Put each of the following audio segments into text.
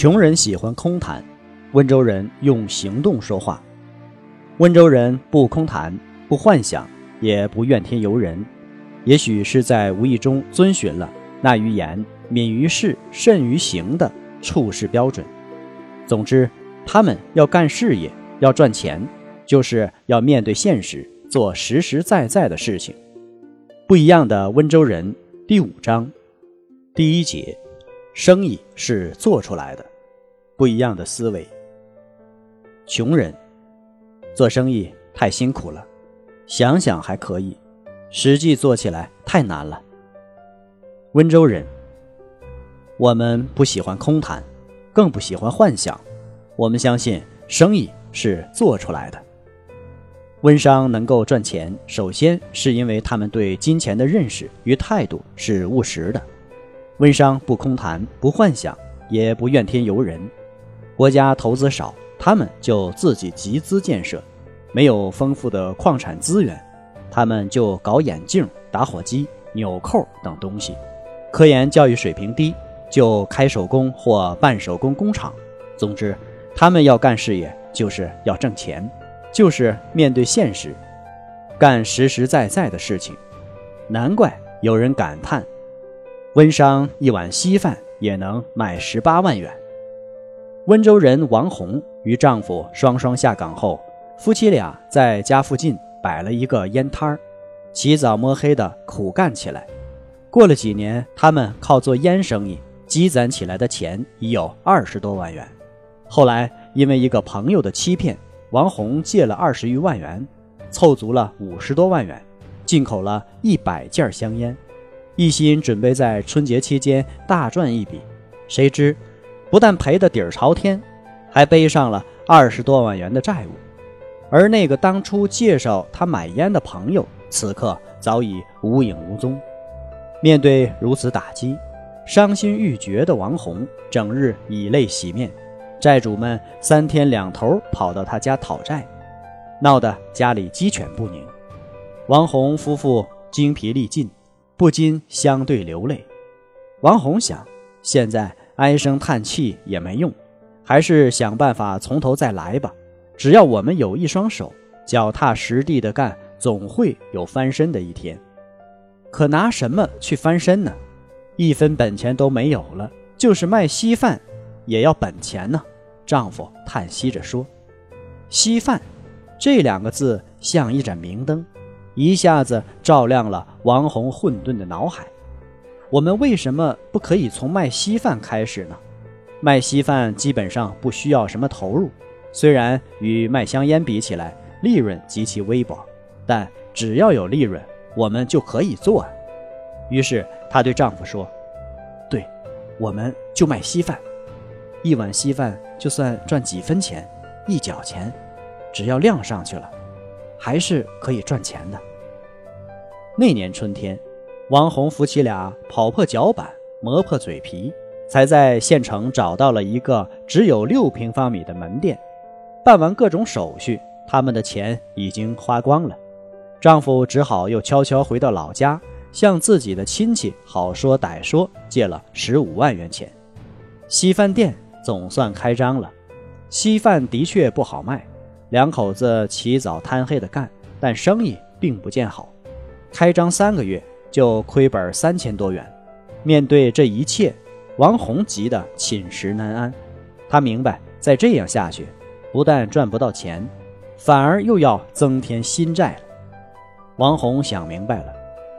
穷人喜欢空谈。温州人用行动说话。温州人不空谈，不幻想，也不怨天尤人。也许是在无意中遵循了“纳于言，敏于事，慎于行”的处事标准。总之，他们要干事业，要赚钱，就是要面对现实，做实实在在的事情。不一样的温州人第五章第一节：生意是做出来的。不一样的思维。穷人做生意太辛苦了，想想还可以，实际做起来太难了。温州人，我们不喜欢空谈，更不喜欢幻想，我们相信生意是做出来的。温商能够赚钱，首先是因为他们对金钱的认识与态度是务实的。温商不空谈，不幻想，也不怨天尤人。国家投资少。他们就自己集资建设，没有丰富的矿产资源，他们就搞眼镜、打火机、纽扣等东西。科研教育水平低，就开手工或半手工工厂。总之，他们要干事业，就是要挣钱，就是面对现实，干实实在在的事情。难怪有人感叹：温商一碗稀饭也能卖十八万元。温州人王红与丈夫双双下岗后，夫妻俩在家附近摆了一个烟摊儿，起早摸黑的苦干起来。过了几年，他们靠做烟生意积攒起来的钱已有二十多万元。后来因为一个朋友的欺骗，王红借了二十余万元，凑足了五十多万元，进口了一百件香烟，一心准备在春节期间大赚一笔。谁知。不但赔得底儿朝天，还背上了二十多万元的债务，而那个当初介绍他买烟的朋友，此刻早已无影无踪。面对如此打击，伤心欲绝的王红整日以泪洗面，债主们三天两头跑到他家讨债，闹得家里鸡犬不宁。王红夫妇精疲力尽，不禁相对流泪。王红想，现在。唉声叹气也没用，还是想办法从头再来吧。只要我们有一双手，脚踏实地的干，总会有翻身的一天。可拿什么去翻身呢？一分本钱都没有了，就是卖稀饭，也要本钱呢。丈夫叹息着说：“稀饭，这两个字像一盏明灯，一下子照亮了王红混沌的脑海。”我们为什么不可以从卖稀饭开始呢？卖稀饭基本上不需要什么投入，虽然与卖香烟比起来利润极其微薄，但只要有利润，我们就可以做。于是她对丈夫说：“对，我们就卖稀饭，一碗稀饭就算赚几分钱，一角钱，只要量上去了，还是可以赚钱的。”那年春天。王红夫妻俩跑破脚板，磨破嘴皮，才在县城找到了一个只有六平方米的门店。办完各种手续，他们的钱已经花光了。丈夫只好又悄悄回到老家，向自己的亲戚好说歹说借了十五万元钱。稀饭店总算开张了。稀饭的确不好卖，两口子起早贪黑的干，但生意并不见好。开张三个月。就亏本三千多元，面对这一切，王红急得寝食难安。他明白，再这样下去，不但赚不到钱，反而又要增添新债了。王红想明白了，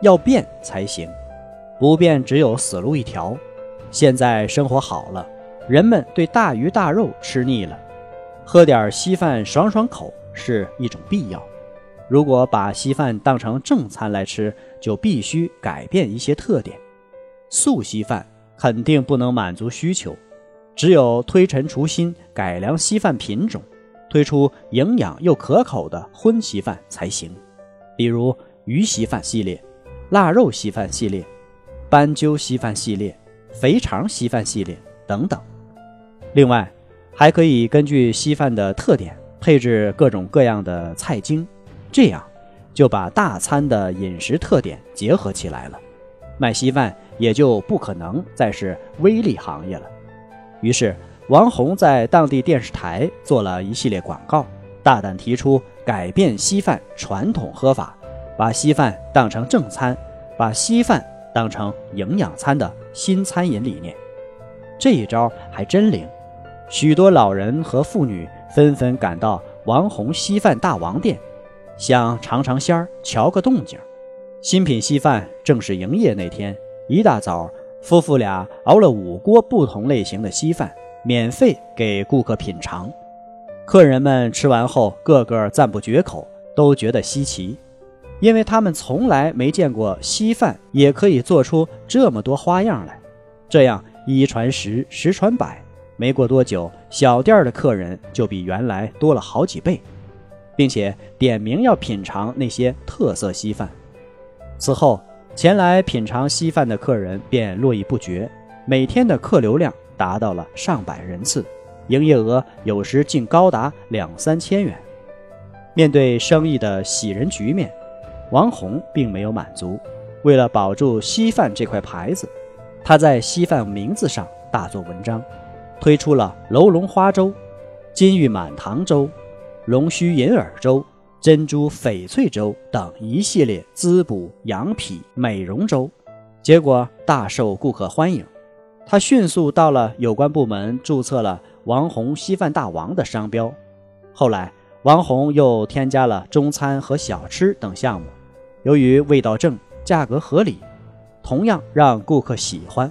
要变才行，不变只有死路一条。现在生活好了，人们对大鱼大肉吃腻了，喝点稀饭爽爽口是一种必要。如果把稀饭当成正餐来吃，就必须改变一些特点。素稀饭肯定不能满足需求，只有推陈出新，改良稀饭品种，推出营养又可口的荤稀饭才行。比如鱼稀饭系列、腊肉稀饭系列、斑鸠稀饭系列、肥肠稀饭系列等等。另外，还可以根据稀饭的特点配置各种各样的菜精，这样就把大餐的饮食特点结合起来了。卖稀饭也就不可能再是微利行业了。于是，王红在当地电视台做了一系列广告，大胆提出改变稀饭传统喝法，把稀饭当成正餐，把稀饭当成营养餐的新餐饮理念。这一招还真灵。许多老人和妇女纷纷赶到王红稀饭大王店，想尝尝鲜儿，瞧个动静。新品稀饭正式营业那天，一大早，夫妇俩熬了五锅不同类型的稀饭，免费给顾客品尝。客人们吃完后，个个赞不绝口，都觉得稀奇，因为他们从来没见过稀饭也可以做出这么多花样来。这样一传十，十传百。没过多久，小店的客人就比原来多了好几倍，并且点名要品尝那些特色稀饭。此后，前来品尝稀饭的客人便络绎不绝，每天的客流量达到了上百人次，营业额有时竟高达两三千元。面对生意的喜人局面，王红并没有满足。为了保住稀饭这块牌子，他在稀饭名字上大做文章。推出了楼龙花粥、金玉满堂粥、龙须银耳粥、珍珠翡翠粥等一系列滋补养脾美容粥，结果大受顾客欢迎。他迅速到了有关部门注册了“王红稀饭大王”的商标。后来，王红又添加了中餐和小吃等项目，由于味道正、价格合理，同样让顾客喜欢。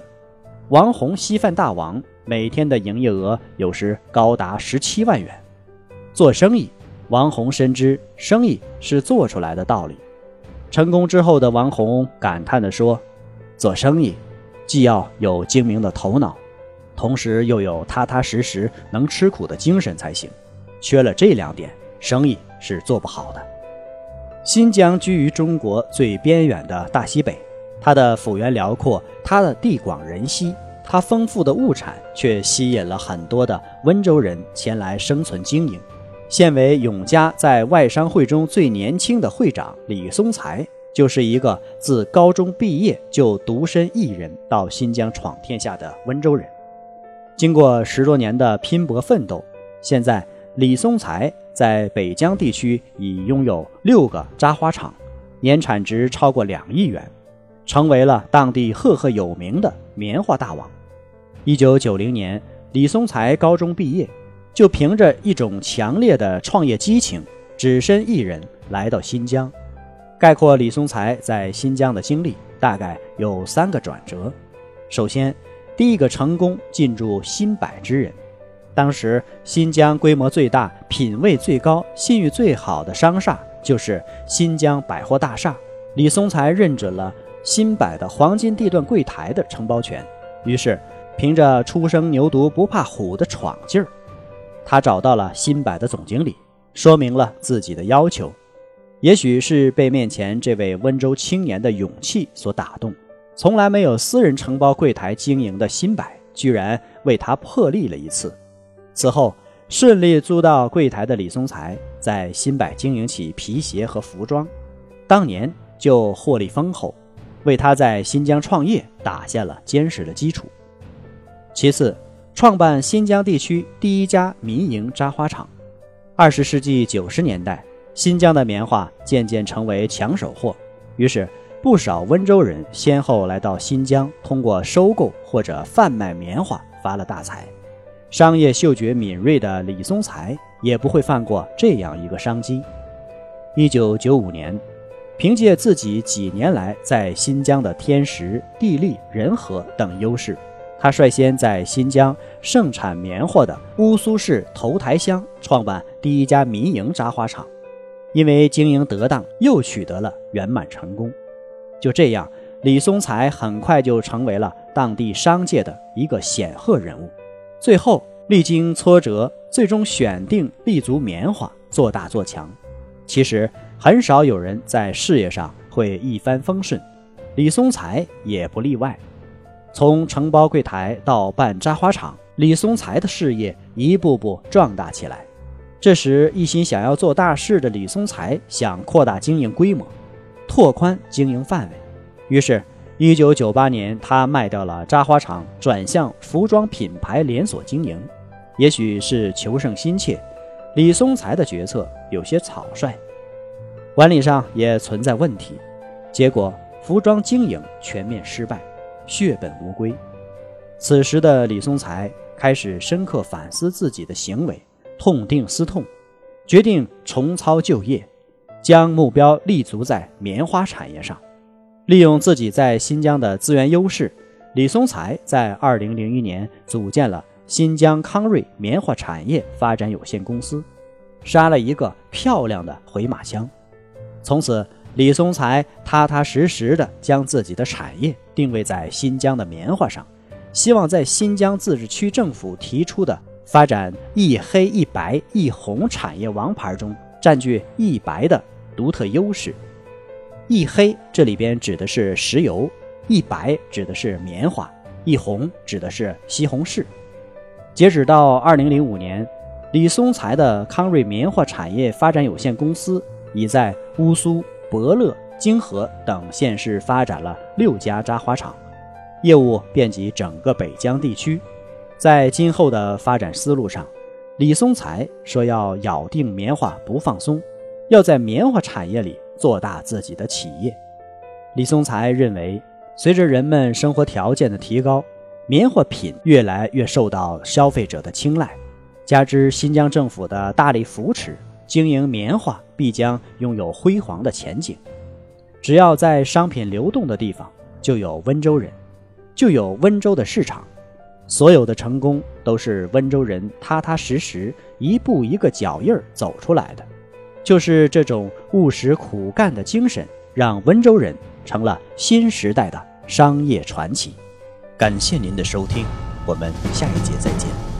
王红稀饭大王。每天的营业额有时高达十七万元。做生意，王红深知生意是做出来的道理。成功之后的王红感叹地说：“做生意，既要有精明的头脑，同时又有踏踏实实能吃苦的精神才行。缺了这两点，生意是做不好的。”新疆居于中国最边远的大西北，它的幅员辽阔，它的地广人稀。它丰富的物产却吸引了很多的温州人前来生存经营。现为永嘉在外商会中最年轻的会长李松才，就是一个自高中毕业就独身一人到新疆闯天下的温州人。经过十多年的拼搏奋斗，现在李松才在北疆地区已拥有六个扎花厂，年产值超过两亿元。成为了当地赫赫有名的棉花大王。一九九零年，李松才高中毕业，就凭着一种强烈的创业激情，只身一人来到新疆。概括李松才在新疆的经历，大概有三个转折。首先，第一个成功进驻新百之人。当时新疆规模最大、品位最高、信誉最好的商厦就是新疆百货大厦。李松才认准了。新百的黄金地段柜台的承包权，于是凭着初生牛犊不怕虎的闯劲儿，他找到了新百的总经理，说明了自己的要求。也许是被面前这位温州青年的勇气所打动，从来没有私人承包柜台经营的新百，居然为他破例了一次。此后顺利租到柜台的李松才，在新百经营起皮鞋和服装，当年就获利丰厚。为他在新疆创业打下了坚实的基础。其次，创办新疆地区第一家民营扎花厂。二十世纪九十年代，新疆的棉花渐渐成为抢手货，于是不少温州人先后来到新疆，通过收购或者贩卖棉花发了大财。商业嗅觉敏锐的李松才也不会放过这样一个商机。一九九五年。凭借自己几年来在新疆的天时、地利、人和等优势，他率先在新疆盛产棉花的乌苏市头台乡创办第一家民营扎花厂。因为经营得当，又取得了圆满成功。就这样，李松才很快就成为了当地商界的一个显赫人物。最后，历经挫折，最终选定立足棉花，做大做强。其实，很少有人在事业上会一帆风顺，李松才也不例外。从承包柜台到办扎花厂，李松才的事业一步步壮大起来。这时，一心想要做大事的李松才想扩大经营规模，拓宽经营范围。于是，1998年，他卖掉了扎花厂，转向服装品牌连锁经营。也许是求胜心切，李松才的决策有些草率，管理上也存在问题，结果服装经营全面失败，血本无归。此时的李松才开始深刻反思自己的行为。痛定思痛，决定重操旧业，将目标立足在棉花产业上。利用自己在新疆的资源优势，李松才在2001年组建了新疆康瑞棉花产业发展有限公司，杀了一个漂亮的回马枪。从此，李松才踏踏实实地将自己的产业定位在新疆的棉花上，希望在新疆自治区政府提出的。发展一黑一白一红产业王牌中，占据一白的独特优势。一黑这里边指的是石油，一白指的是棉花，一红指的是西红柿。截止到二零零五年，李松才的康瑞棉花产业发展有限公司已在乌苏、博乐、泾河等县市发展了六家扎花厂，业务遍及整个北疆地区。在今后的发展思路上，李松才说要咬定棉花不放松，要在棉花产业里做大自己的企业。李松才认为，随着人们生活条件的提高，棉花品越来越受到消费者的青睐，加之新疆政府的大力扶持，经营棉花必将拥有辉煌的前景。只要在商品流动的地方，就有温州人，就有温州的市场。所有的成功都是温州人踏踏实实一步一个脚印儿走出来的，就是这种务实苦干的精神，让温州人成了新时代的商业传奇。感谢您的收听，我们下一节再见。